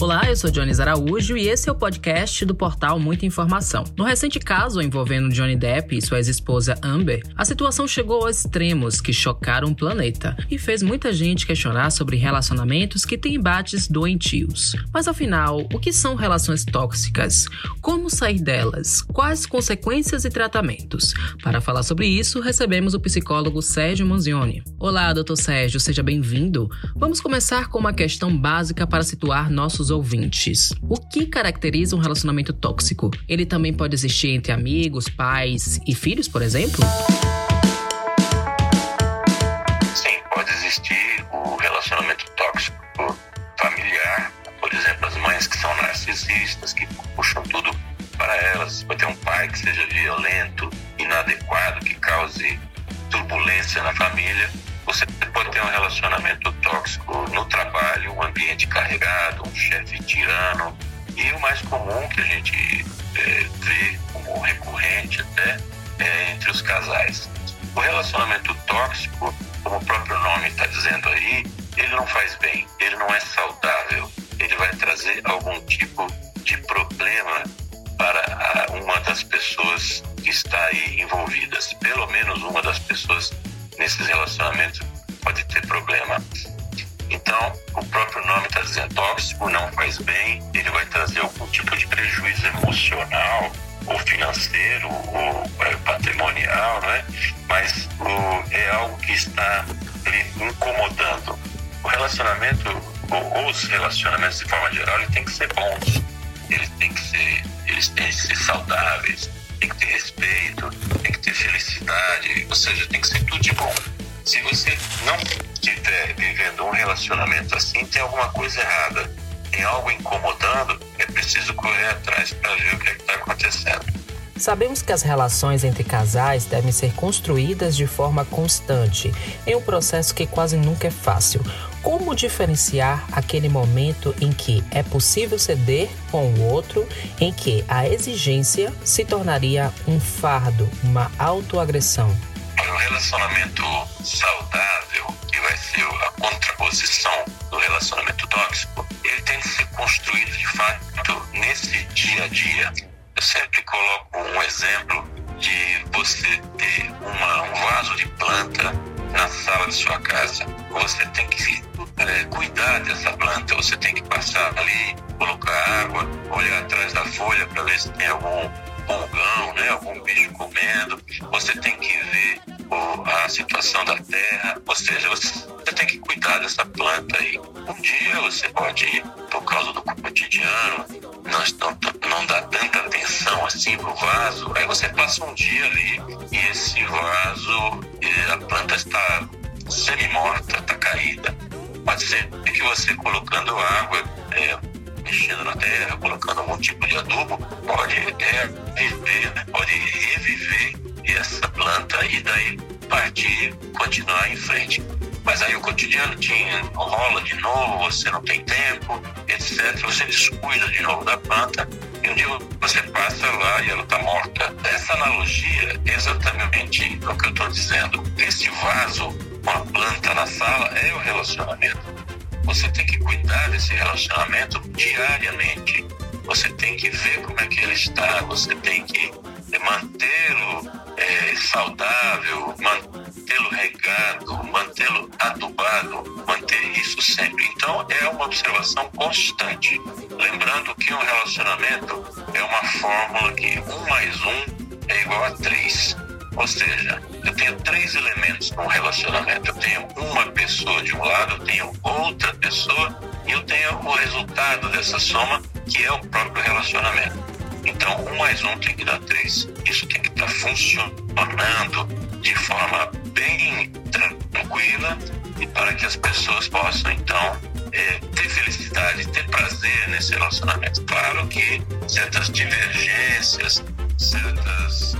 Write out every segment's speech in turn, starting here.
Olá, eu sou Jones Araújo e esse é o podcast do portal Muita Informação. No recente caso envolvendo Johnny Depp e sua ex-esposa Amber, a situação chegou a extremos que chocaram o planeta e fez muita gente questionar sobre relacionamentos que têm embates doentios. Mas afinal, o que são relações tóxicas? Como sair delas? Quais consequências e tratamentos? Para falar sobre isso, recebemos o psicólogo Sérgio Manzioni. Olá, doutor Sérgio, seja bem-vindo. Vamos começar com uma questão básica para situar nossos nossos ouvintes. O que caracteriza um relacionamento tóxico? Ele também pode existir entre amigos, pais e filhos, por exemplo? Sim, pode existir o relacionamento tóxico familiar. Por exemplo, as mães que são narcisistas, que puxam tudo para elas. Pode ter um pai que seja violento, inadequado, que cause turbulência na família pode ter um relacionamento tóxico no trabalho, um ambiente carregado, um chefe tirano. E o mais comum que a gente é, vê como recorrente até é entre os casais. O relacionamento tóxico, como o próprio nome está dizendo aí, ele não faz bem, ele não é saudável, ele vai trazer algum tipo de problema para uma das pessoas que está aí envolvidas. Pelo menos uma das pessoas nesses relacionamentos pode ter problema. Então, o próprio nome está dizendo tóxico, não faz bem, ele vai trazer algum tipo de prejuízo emocional, ou financeiro, ou é, patrimonial, né? mas o, é algo que está ele, incomodando. O relacionamento, ou os relacionamentos de forma geral, ele tem que ser bons, eles têm que ser, eles têm que ser saudáveis, tem que ter respeito, tem que ter felicidade, ou seja, tem que ser tudo de bom. Se você não estiver vivendo um relacionamento assim, tem alguma coisa errada, tem algo incomodando, é preciso correr atrás para ver o que é está acontecendo. Sabemos que as relações entre casais devem ser construídas de forma constante, em um processo que quase nunca é fácil. Como diferenciar aquele momento em que é possível ceder com o outro, em que a exigência se tornaria um fardo, uma autoagressão? Um relacionamento saudável, que vai ser a contraposição do relacionamento tóxico, ele tem que ser construído de fato nesse dia a dia. Eu sempre coloco um exemplo de você ter uma, um vaso de planta na sala de sua casa. Você tem que é, cuidar dessa planta, você tem que passar ali, colocar água, olhar atrás da folha para ver se tem algum pulgão, né, algum bicho comendo. Você tem que ver a situação da terra, ou seja, você tem que cuidar dessa planta aí. Um dia você pode, por causa do cotidiano, não, não, dá tanta atenção assim pro vaso, aí você passa um dia ali e esse vaso, a planta está semi-morta, está caída. Pode ser que você colocando água, é, mexendo na terra, colocando algum tipo de adubo, pode é, né? pode reviver essa planta e daí partir, continuar em frente. Mas aí o cotidiano te enrola de novo, você não tem tempo, etc. Você descuida de novo da planta e um dia você passa lá e ela está morta. Essa analogia é exatamente o que eu estou dizendo. Esse vaso com a planta na sala é o relacionamento. Você tem que cuidar desse relacionamento diariamente. Você tem que ver como é que ele está, você tem que mantê-lo é, saudável, mantê-lo regado, mantê-lo adubado, manter isso sempre. Então é uma observação constante. Lembrando que um relacionamento é uma fórmula que um mais um é igual a três. Ou seja, eu tenho três elementos num relacionamento. Eu tenho uma pessoa de um lado, eu tenho outra pessoa e eu tenho o resultado dessa soma, que é o próprio relacionamento. Então, um mais um tem que dar três. Isso tem que estar funcionando de forma bem tranquila e para que as pessoas possam, então, é, ter felicidade, ter prazer nesse relacionamento. Claro que certas divergências, certas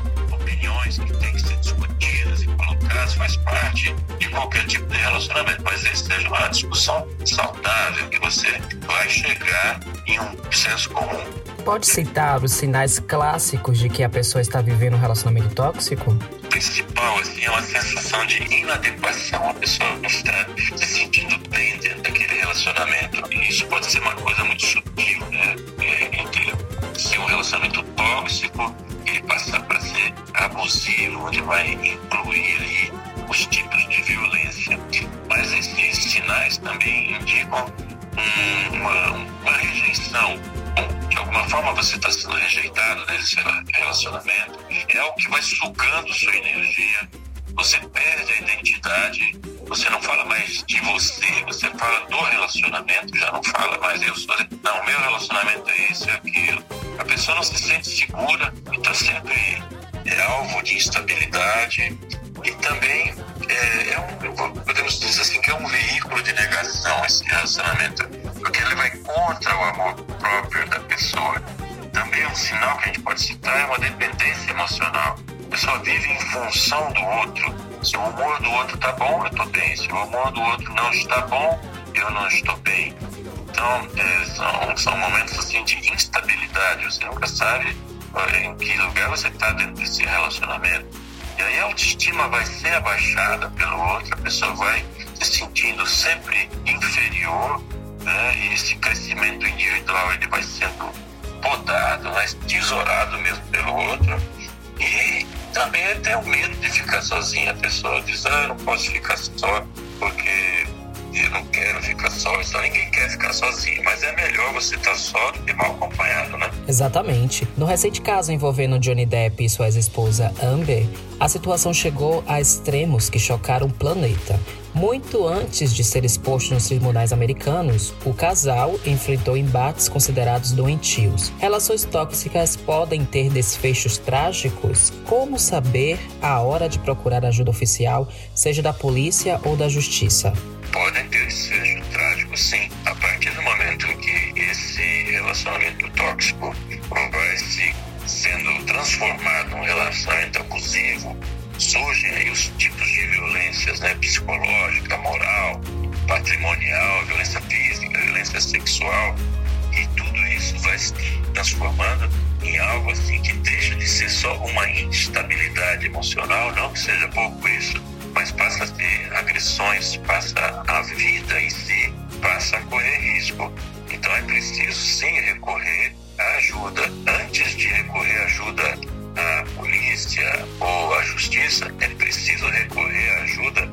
que tem que ser discutidas e colocadas, faz parte de qualquer tipo de relacionamento, mas esse seja uma discussão saudável, que você vai chegar em um senso comum pode citar os sinais clássicos de que a pessoa está vivendo um relacionamento tóxico? O principal assim, é uma sensação de inadequação. A pessoa não está se sentindo bem dentro daquele relacionamento. E isso pode ser uma coisa muito sutil, né? É, é entre ser um relacionamento tóxico vai passar para ser abusivo, onde vai incluir aí os tipos de violência. Mas esses sinais também indicam uma, uma rejeição. De alguma forma você está sendo rejeitado né, nesse relacionamento. É algo que vai sugando sua energia. Você perde a identidade. Você não fala mais de você. Você fala do relacionamento. Já não fala mais eu sou. Não, meu relacionamento é esse, é aquilo. A pessoa não se sente segura está sempre é alvo de instabilidade e também é, é um, podemos dizer assim, que é um veículo de negação esse relacionamento, porque ele vai contra o amor próprio da pessoa. Também um sinal que a gente pode citar é uma dependência emocional. A pessoa vive em função do outro. Se o humor do outro está bom, eu estou bem. Se o humor do outro não está bom, eu não estou bem. Então, é, são, são momentos assim de instabilidade. Você nunca sabe é, em que lugar você está dentro desse relacionamento. E aí a autoestima vai ser abaixada pelo outro, a pessoa vai se sentindo sempre inferior, né? E esse crescimento individual ele vai sendo podado, né? tesourado mesmo pelo outro. E também tem o medo de ficar sozinha. A pessoa diz, ah, eu não posso ficar só porque não quero ficar só, então ninguém quer ficar sozinho, mas é melhor você estar tá só do que mal acompanhado, né? Exatamente. No recente caso envolvendo Johnny Depp e sua ex-esposa Amber, a situação chegou a extremos que chocaram o planeta. Muito antes de ser exposto nos tribunais americanos, o casal enfrentou embates considerados doentios. Relações tóxicas podem ter desfechos trágicos? Como saber a hora de procurar ajuda oficial, seja da polícia ou da justiça? Podem ter desfecho trágico, sim. A partir do momento em que esse relacionamento tóxico vai se sendo transformado num relacionamento abusivo, surgem aí os tipos de violências, né? Psicológica, moral, patrimonial, violência física, violência sexual. E tudo isso vai se transformando em algo assim que deixa de ser só uma instabilidade emocional, não que seja pouco isso, passa a agressões, passa a vida em si, passa a correr risco. Então é preciso sim recorrer à ajuda. Antes de recorrer à ajuda à polícia ou à justiça, é preciso recorrer à ajuda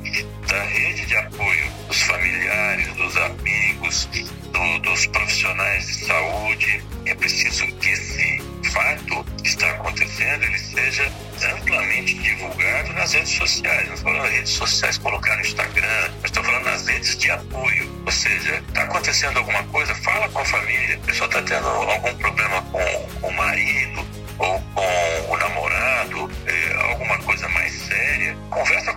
da rede de apoio dos familiares, dos amigos, do, dos profissionais de saúde. É preciso que esse fato que está acontecendo ele seja amplamente divulgado nas redes sociais. Não estou falando nas redes sociais, colocar no Instagram, mas estou falando nas redes de apoio. Ou seja, está acontecendo alguma coisa, fala com a família. A pessoa está tendo algum problema com, com o marido ou com o namorado, é, alguma coisa mais séria. Conversa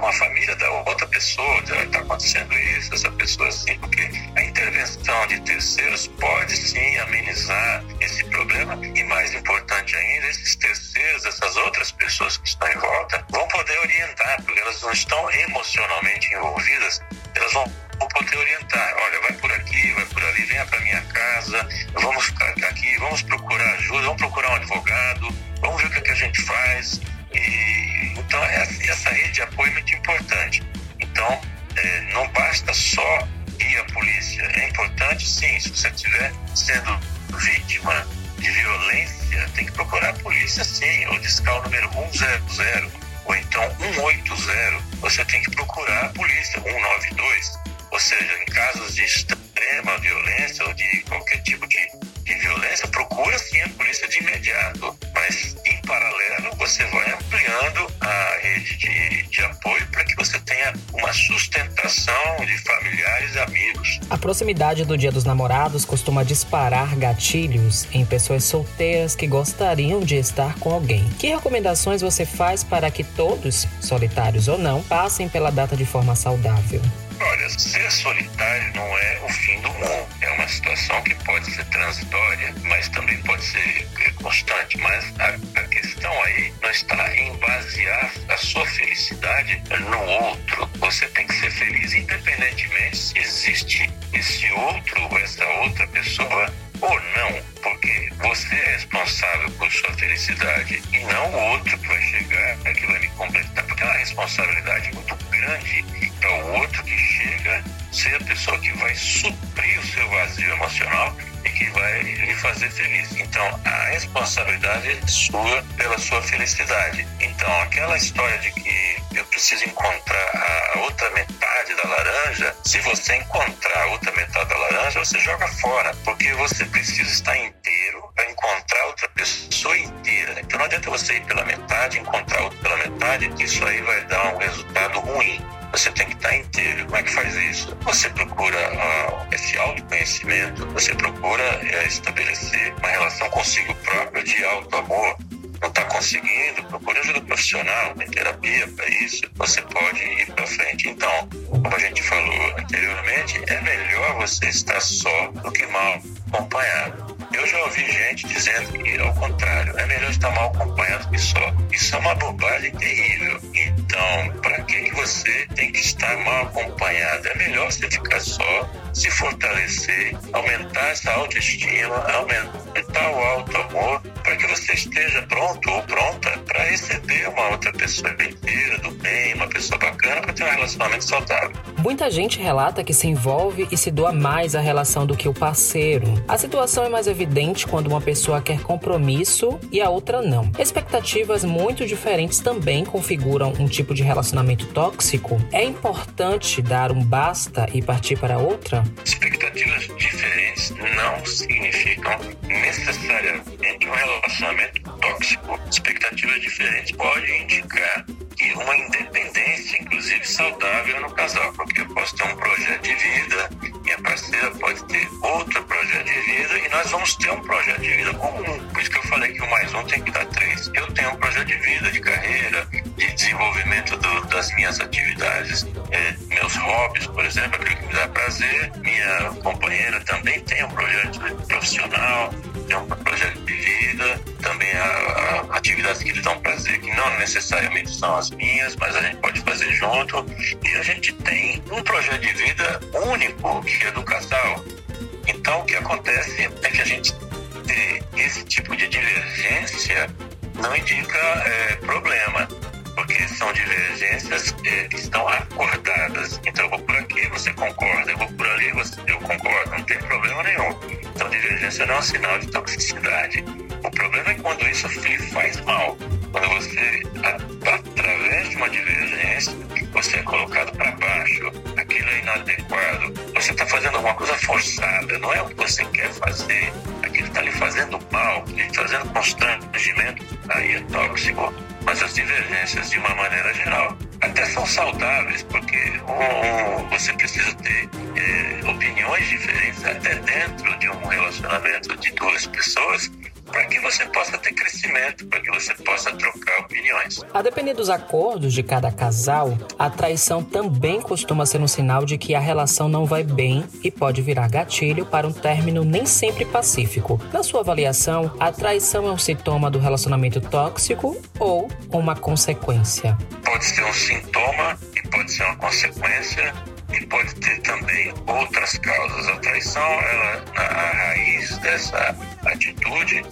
180. Você tem que procurar a polícia, 192. Ou seja, em casos de extrema violência ou de qualquer tipo de, de violência, procura sim a polícia de imediato. Mas, em paralelo, você vai ampliando a rede de, de apoio para que você tenha uma sustentação de familiares e amigos. A proximidade do Dia dos Namorados costuma disparar gatilhos em pessoas solteiras que gostariam de estar com alguém. Que recomendações você faz para que todos, solitários ou não, passem pela data de forma saudável? Olha, ser solitário não é o fim do mundo. É uma situação que pode ser transitória, mas também pode ser constante. Mas a, a questão aí não está em basear a sua felicidade no outro. Você tem que ser feliz independentemente se existe esse outro ou essa outra pessoa ou não, porque você é responsável por sua felicidade e não o outro que vai chegar, que vai me completar, porque é uma responsabilidade muito grande para o outro que chega ser a pessoa que vai suprir o seu vazio emocional e que vai lhe fazer feliz. Então, a responsabilidade é sua pela sua felicidade. Então, aquela história de que eu preciso encontrar a outra metade da laranja, se você encontrar a outra metade da laranja, você joga fora, porque você precisa estar inteiro para encontrar outra pessoa inteira. Então não adianta você ir pela metade, encontrar outra pela metade, isso aí vai dar um resultado ruim. Você tem que estar inteiro. Como é que faz isso? Você procura uh, esse autoconhecimento, você procura uh, estabelecer uma relação consigo próprio de auto-amor, não está conseguindo, procure ajuda profissional, tem terapia para isso, você pode ir para frente. Então, como a gente falou anteriormente, é melhor você estar só do que mal acompanhado. Eu já ouvi gente dizendo que, ao contrário, é melhor estar mal acompanhado que só. Isso é uma bobagem terrível. Então, para que você tem que estar mal acompanhado? É melhor você ficar só, se fortalecer, aumentar essa autoestima, aumentar o auto-amor, para que você esteja pronto ou pronta para receber uma outra pessoa inteira, do bem, uma pessoa bacana, para ter um relacionamento saudável. Muita gente relata que se envolve e se doa mais à relação do que o parceiro. A situação é mais evidente quando uma pessoa quer compromisso e a outra não. Expectativas muito diferentes também configuram um tipo de relacionamento tóxico. É importante dar um basta e partir para outra? Expectativas diferentes não significam necessariamente um relacionamento tóxico. Expectativas diferentes podem indicar que uma independência, inclusive saudável, no casal, porque eu posso ter um projeto de vida, minha parceira pode ter outro projeto de vida e nós vamos ter um projeto de vida comum. Por isso que eu falei que o mais um tem que dar três. Eu tenho um projeto de vida, de carreira, de desenvolvimento do, das minhas atividades, é, meus hobbies, por exemplo, aquilo que me dá prazer. Minha companheira também tem um projeto profissional, tem um projeto de vida, também há, há atividades que lhe dão prazer, que não necessariamente são as minhas, mas a gente pode fazer junto. E a gente tem um projeto de vida único, que é do casal. Então, o que acontece é que a gente ter esse tipo de divergência não indica é, problema, são divergências é, que estão acordadas. Então, eu vou por aqui, você concorda, eu vou por ali, você, eu concordo, não tem problema nenhum. Então, divergência não é um sinal de toxicidade. O problema é quando isso lhe faz mal. Quando você, através de uma divergência, você é colocado para baixo, aquilo é inadequado, você está fazendo alguma coisa forçada, não é o que você quer fazer, aquilo está lhe fazendo mal, lhe trazendo constrangimento, aí é tóxico. Mas as divergências, de uma maneira geral, até são saudáveis, porque um, você precisa ter é, opiniões diferentes até dentro de um relacionamento de duas pessoas para que você possa ter crescimento, para que você possa trocar opiniões. A depender dos acordos de cada casal, a traição também costuma ser um sinal de que a relação não vai bem e pode virar gatilho para um término nem sempre pacífico. Na sua avaliação, a traição é um sintoma do relacionamento tóxico ou uma consequência? Pode ser um sintoma e pode ser uma consequência e pode ter também outras causas. A traição, ela, a raiz dessa atitude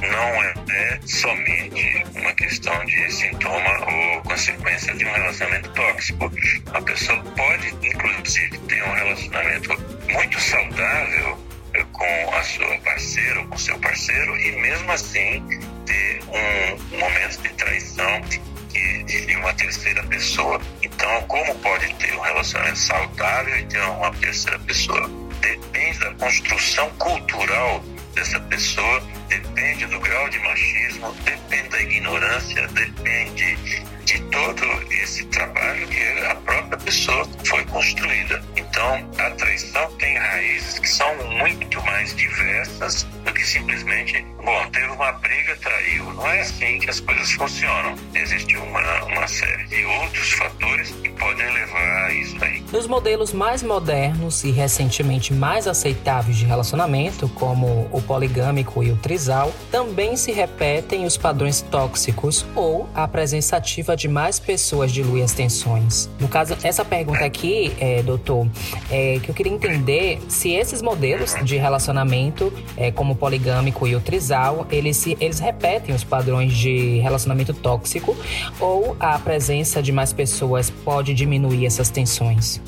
não é, é somente uma questão de sintoma ou consequência de um relacionamento tóxico. A pessoa pode, inclusive, ter um relacionamento muito saudável eh, com a sua parceira ou com seu parceiro e mesmo assim ter um momento de traição de uma terceira pessoa. Então, como pode ter um relacionamento saudável e ter uma terceira pessoa? Depende da construção cultural dessa pessoa, depende do grau de machismo, depende da ignorância, depende de todo esse trabalho que a própria pessoa foi construída. Então, a traição tem raízes que são muito mais diversas simplesmente, bom, teve uma briga, traiu. Não é assim que as coisas funcionam. Existe uma, uma série de outros fatores que podem levar a isso aí. Nos modelos mais modernos e recentemente mais aceitáveis de relacionamento, como o poligâmico e o trisal, também se repetem os padrões tóxicos ou a presença ativa de mais pessoas dilui as tensões. No caso, essa pergunta aqui, é, doutor, é que eu queria entender se esses modelos de relacionamento, é, como o poligâmico e o trisal, eles, se, eles repetem os padrões de relacionamento tóxico ou a presença de mais pessoas pode diminuir essas tensões?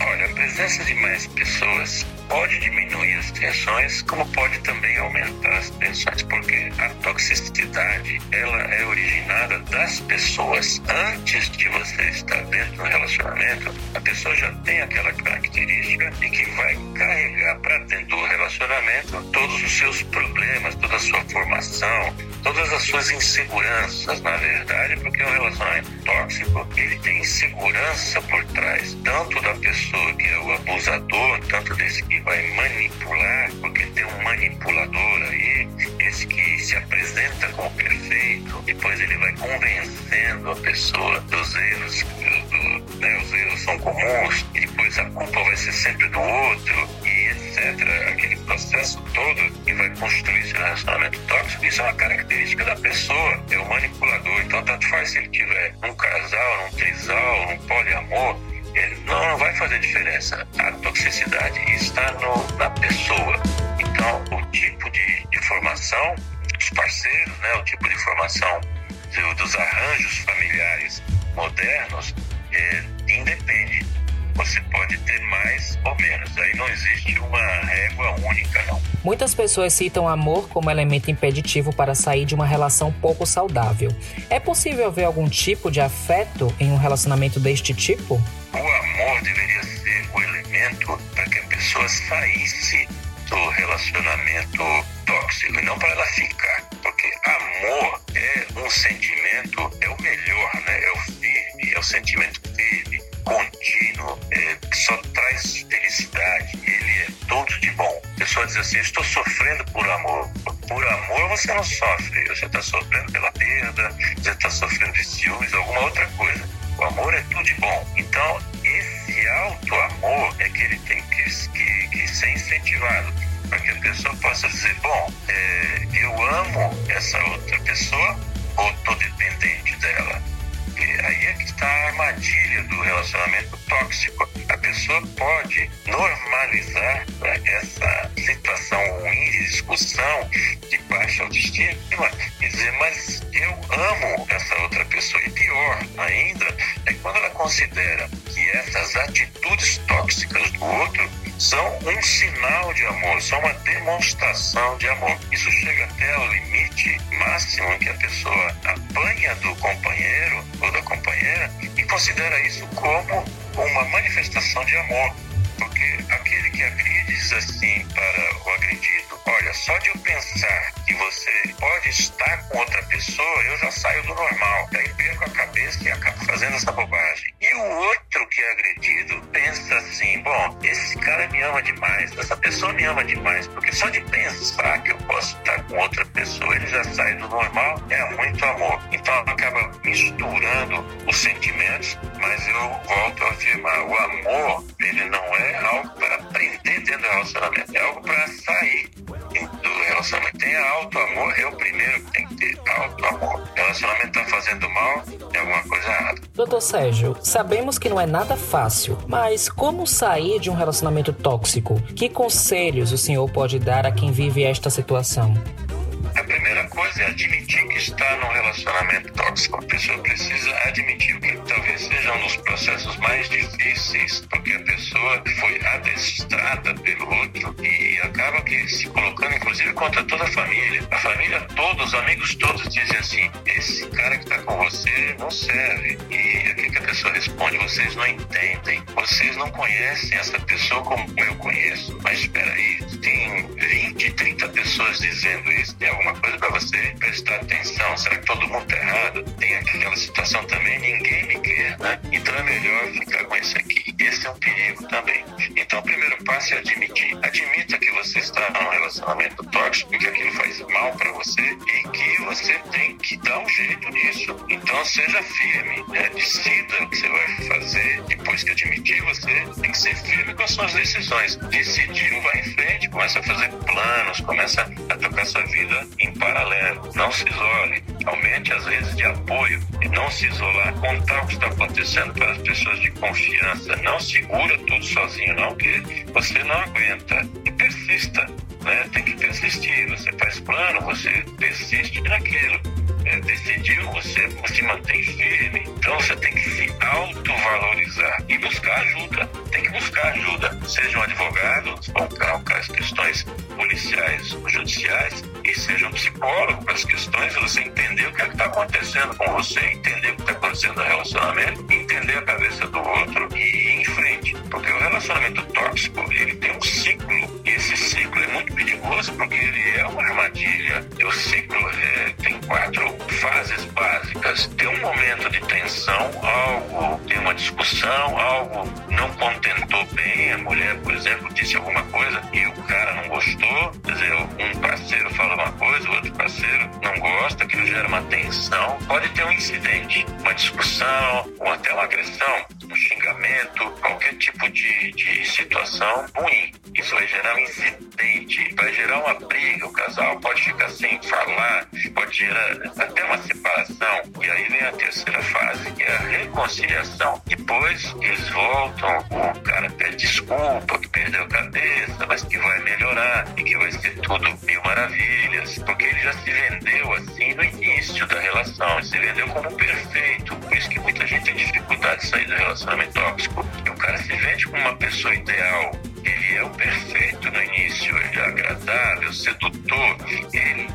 Olha, a presença de mais pessoas pode diminuir as tensões, como pode também aumentar as tensões, porque a toxicidade ela é originada das pessoas. Antes de você estar dentro do relacionamento, a pessoa já tem aquela característica de que vai carregar para dentro do relacionamento todos os seus problemas, toda a sua formação, todas as suas inseguranças, na verdade, porque um relacionamento tóxico ele tem insegurança por trás, tanto da pessoa que é o abusador, tanto desse que vai manipular, porque tem um manipulador aí, esse que se apresenta como perfeito, depois ele vai convencendo a pessoa dos erros, do, né, os erros são comuns, e depois a culpa vai ser sempre do outro, e etc. Aquele processo todo que vai construir esse relacionamento tóxico, isso é uma característica da pessoa, é o manipulador. Então, tanto faz se ele tiver num casal, num trisal, num poliamor, não, não vai fazer diferença. A toxicidade está no, na pessoa. Então, o tipo de, de formação, os parceiros, né, o tipo de formação do, dos arranjos familiares modernos, é, independe. Você pode ter mais ou menos. Aí não existe uma régua única, não. Muitas pessoas citam amor como elemento impeditivo para sair de uma relação pouco saudável. É possível ver algum tipo de afeto em um relacionamento deste tipo? Amor deveria ser o elemento para que a pessoa saísse do relacionamento tóxico e não para ela ficar. Porque amor é um sentimento, é o melhor, né? É o firme, é o sentimento firme, contínuo, é, que só traz felicidade. Ele é todo de bom. A pessoa diz assim: estou sofrendo por amor. Por amor você não sofre, você está sofrendo pela perda, você está sofrendo de ciúmes, alguma outra coisa. O amor é tudo de bom. Então, esse alto amor é que ele tem que, que, que ser incentivado para que a pessoa possa dizer: bom, é, eu amo essa outra pessoa ou estou dependente dela? E aí é que está a armadilha do relacionamento tóxico. A pessoa pode normalizar essa situação ruim de discussão, de baixa autoestima, e dizer, mas eu amo essa outra pessoa. E pior ainda é quando ela considera que essas atitudes tóxicas do outro são um sinal de amor, são uma demonstração de amor. Isso chega até ao limite máximo que a pessoa apanha do companheiro ou da companheira e considera isso como uma manifestação de amor. Porque aquele que agride diz assim para o agredido: Olha, só de eu pensar que você pode estar com outra pessoa, eu já saio do normal. Daí perco a cabeça e acabo fazendo essa bobagem. E o outro que é agredido pensa assim: Bom, esse cara me ama demais, essa pessoa me ama demais, porque só de pensar que eu posso estar com outra pessoa, ele já sai do normal, é muito amor. Então acaba misturando os sentimentos, mas eu volto a afirmar: o amor, ele não é algo para prender dentro do relacionamento, é algo para sair do relacionamento. Tem alto amor, é o primeiro que tem que ter alto amor. Relacionamento está fazendo mal, tem alguma coisa errada. Doutor Sérgio, sabemos que não é nada fácil, mas como sair de um relacionamento tóxico? Que conselhos o senhor pode dar a quem vive esta situação? Primeira coisa é admitir que está num relacionamento tóxico. A pessoa precisa admitir que talvez seja um dos processos mais difíceis, porque a pessoa foi adestrada pelo outro e acaba que se colocando, inclusive, contra toda a família. A família toda, os amigos todos dizem assim: esse cara que está com você não serve. E o que, que a pessoa responde? Vocês não entendem, vocês não conhecem essa pessoa como eu conheço. Mas espera aí, tem 20, 30 pessoas dizendo isso. Tem alguma coisa para você prestar atenção? Será que todo mundo está errado? Tem aquela situação também, ninguém me quer, né? Então é melhor ficar com esse aqui. Esse é um perigo também. Então o primeiro passo é admitir. Admita que você está num relacionamento tóxico, que aquilo faz mal para você e que você tem que dar um jeito nisso. Então seja firme, né? decida o que você vai fazer. Depois que admitir, você tem que ser firme com as suas decisões. Decidiu, vai em frente, começa a fazer planos, começa a tocar sua vida em paralelo. Não se isole. Aumente as redes de apoio e não se isolar. Contar o que está acontecendo para as pessoas de confiança. Não segura tudo sozinho, não, que você não aguenta. E persista. Né? Tem que persistir. Você faz plano, você persiste naquilo. É, decidiu, você se mantém firme. Então você tem que se autovalorizar e buscar ajuda. Tem que buscar ajuda. Seja um advogado, para as questões policiais ou judiciais, e seja um psicólogo para as questões de você entender o que é está acontecendo com você, entender o que está acontecendo no relacionamento, entender a cabeça do outro e ir em frente. Porque o relacionamento tóxico, ele tem um ciclo, esse ciclo é muito perigoso porque ele é uma armadilha. O ciclo é, tem quatro fases básicas. Tem um momento de tensão, algo, tem uma discussão, algo não contentou bem, a mulher, por exemplo, disse alguma coisa e o cara não gostou, quer dizer, um parceiro fala uma coisa, o outro parceiro não gosta, aquilo gera uma tensão, pode ter um incidente, uma discussão, ou até uma agressão, um xingamento, qualquer tipo de, de situação ruim. Isso vai gerar um incidente, vai gerar uma briga, o casal pode ficar sem falar, pode gerar até uma separação. E aí vem a terceira fase, que é a reconciliação. Depois eles voltam, o cara pede desculpa, que perdeu a cabeça, mas que vai melhorar e que vai ser tudo mil maravilhas, porque ele já se vendeu assim no início da relação, ele se vendeu como perfeito. Por isso que muita gente tem dificuldade de sair do relacionamento tóxico. E o cara se vende como uma pessoa ideal, ele é o perfeito no início, ele é agradável, sedutor, ele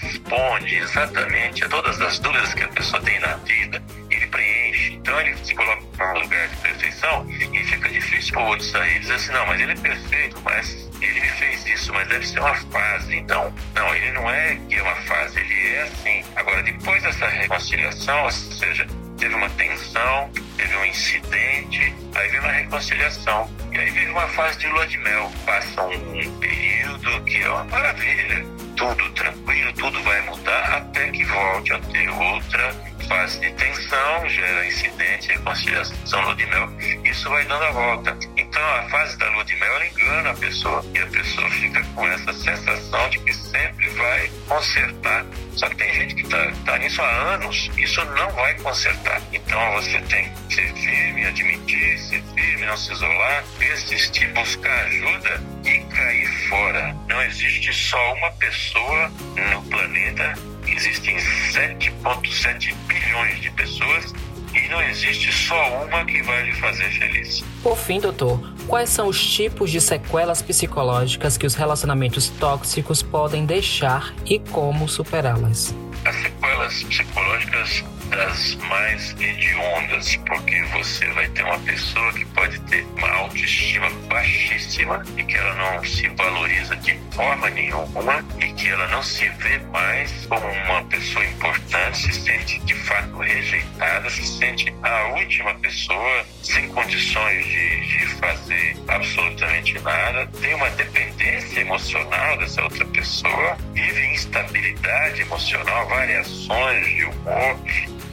responde exatamente a todas as dúvidas que a pessoa tem na vida, ele preenche. Então ele se coloca no lugar de perfeição e fica difícil para o outro sair e dizer assim: não, mas ele é perfeito, mas ele me fez isso, mas deve ser uma fase. Então, não, ele não é que é uma fase, ele é assim. Agora, depois dessa reconciliação, ou seja, teve uma tensão, teve um incidente, aí vem uma reconciliação. E aí vem uma fase de lua de mel. Passa um período que é uma maravilha. Tudo tranquilo, tudo vai mudar até que volte a ter outra fase de tensão, gera incidente, reconciliação, lua de mel. Isso vai dando a volta. Então a fase da lua de mel engana a pessoa. E a pessoa fica com essa sensação de que sempre vai consertar. Só que tem gente que está tá nisso há anos, isso não vai consertar. Então você tem que ser firme, admitir, ser firme, não se isolar, persistir, buscar ajuda e cair fora. Não existe só uma pessoa no planeta, existem 7,7 bilhões de pessoas e não existe só uma que vai lhe fazer feliz. Por fim, doutor, quais são os tipos de sequelas psicológicas que os relacionamentos tóxicos podem deixar e como superá-las? As sequelas psicológicas das mais hediondas, porque você vai ter uma pessoa que pode ter uma autoestima baixíssima e que ela não se valoriza de forma nenhuma e que ela não se vê mais como uma pessoa importante, se sente de fato rejeitada, se sente a última pessoa sem condições de, de fazer absolutamente nada, tem uma dependência emocional dessa outra pessoa, vive instabilidade emocional, variações de humor,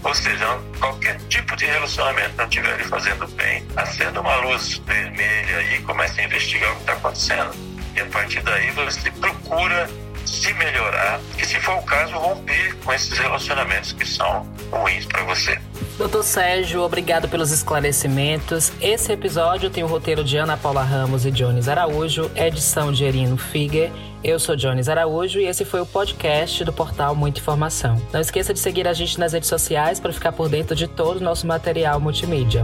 ou seja, qualquer tipo de relacionamento não estiver lhe fazendo bem, acenda uma luz vermelha e comece a investigar o que está acontecendo. E a partir daí você procura se melhorar e, se for o caso, romper com esses relacionamentos que são ruins para você. Doutor Sérgio, obrigado pelos esclarecimentos. Esse episódio tem o roteiro de Ana Paula Ramos e Jones Araújo, edição de Erino Figer. Eu sou Jones Araújo e esse foi o podcast do portal Muita Informação. Não esqueça de seguir a gente nas redes sociais para ficar por dentro de todo o nosso material multimídia.